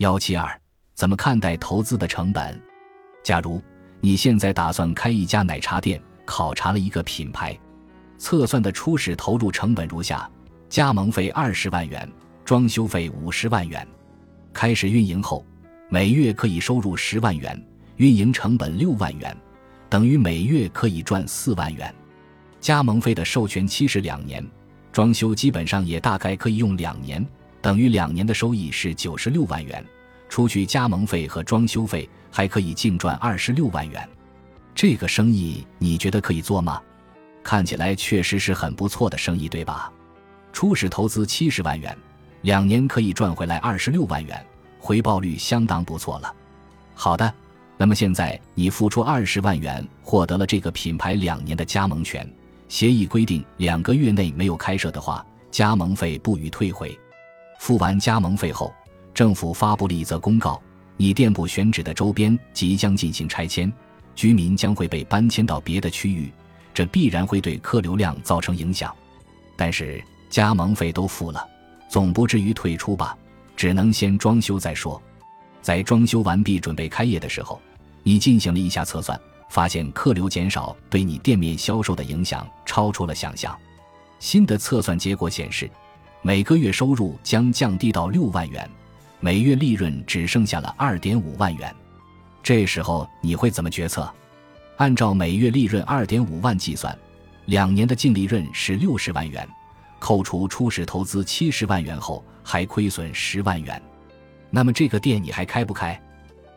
幺七二，怎么看待投资的成本？假如你现在打算开一家奶茶店，考察了一个品牌，测算的初始投入成本如下：加盟费二十万元，装修费五十万元。开始运营后，每月可以收入十万元，运营成本六万元，等于每月可以赚四万元。加盟费的授权期是两年，装修基本上也大概可以用两年，等于两年的收益是九十六万元。除去加盟费和装修费，还可以净赚二十六万元。这个生意你觉得可以做吗？看起来确实是很不错的生意，对吧？初始投资七十万元，两年可以赚回来二十六万元，回报率相当不错了。好的，那么现在你付出二十万元，获得了这个品牌两年的加盟权。协议规定，两个月内没有开设的话，加盟费不予退回。付完加盟费后，政府发布了一则公告：你店铺选址的周边即将进行拆迁，居民将会被搬迁到别的区域，这必然会对客流量造成影响。但是加盟费都付了，总不至于退出吧？只能先装修再说。在装修完毕、准备开业的时候，你进行了一下测算。发现客流减少对你店面销售的影响超出了想象。新的测算结果显示，每个月收入将降低到六万元，每月利润只剩下了二点五万元。这时候你会怎么决策？按照每月利润二点五万计算，两年的净利润是六十万元，扣除初始投资七十万元后还亏损十万元。那么这个店你还开不开？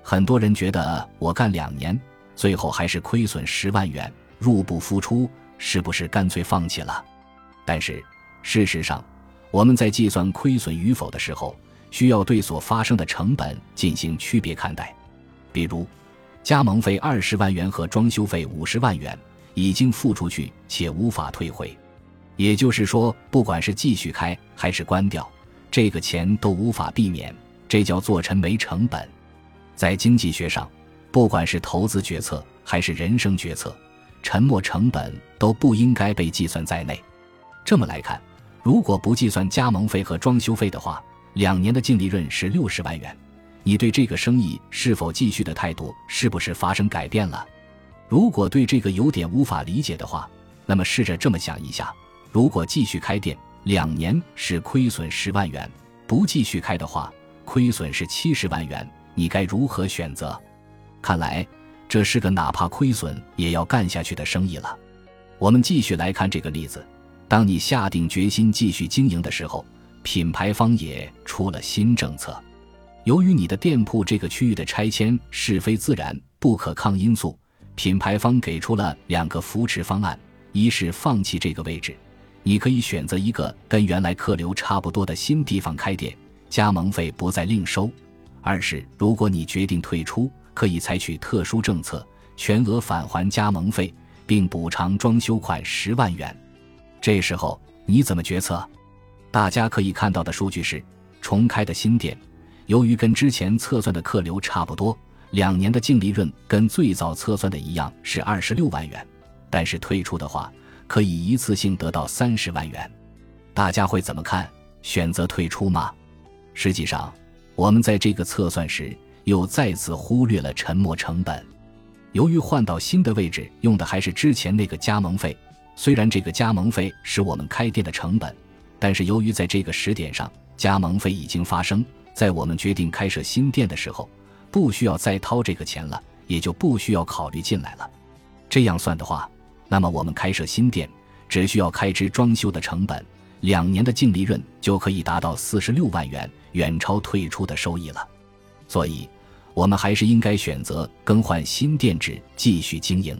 很多人觉得我干两年。最后还是亏损十万元，入不敷出，是不是干脆放弃了？但是事实上，我们在计算亏损与否的时候，需要对所发生的成本进行区别看待。比如，加盟费二十万元和装修费五十万元已经付出去且无法退回，也就是说，不管是继续开还是关掉，这个钱都无法避免，这叫做沉没成本。在经济学上。不管是投资决策还是人生决策，沉没成本都不应该被计算在内。这么来看，如果不计算加盟费和装修费的话，两年的净利润是六十万元。你对这个生意是否继续的态度是不是发生改变了？如果对这个有点无法理解的话，那么试着这么想一下：如果继续开店，两年是亏损十万元；不继续开的话，亏损是七十万元，你该如何选择？看来这是个哪怕亏损也要干下去的生意了。我们继续来看这个例子：当你下定决心继续经营的时候，品牌方也出了新政策。由于你的店铺这个区域的拆迁是非自然不可抗因素，品牌方给出了两个扶持方案：一是放弃这个位置，你可以选择一个跟原来客流差不多的新地方开店，加盟费不再另收；二是如果你决定退出。可以采取特殊政策，全额返还加盟费，并补偿装修款十万元。这时候你怎么决策？大家可以看到的数据是：重开的新店，由于跟之前测算的客流差不多，两年的净利润跟最早测算的一样是二十六万元。但是退出的话，可以一次性得到三十万元。大家会怎么看？选择退出吗？实际上，我们在这个测算时。又再次忽略了沉没成本。由于换到新的位置用的还是之前那个加盟费，虽然这个加盟费是我们开店的成本，但是由于在这个时点上加盟费已经发生，在我们决定开设新店的时候，不需要再掏这个钱了，也就不需要考虑进来了。这样算的话，那么我们开设新店只需要开支装修的成本，两年的净利润就可以达到四十六万元，远超退出的收益了。所以，我们还是应该选择更换新店址，继续经营。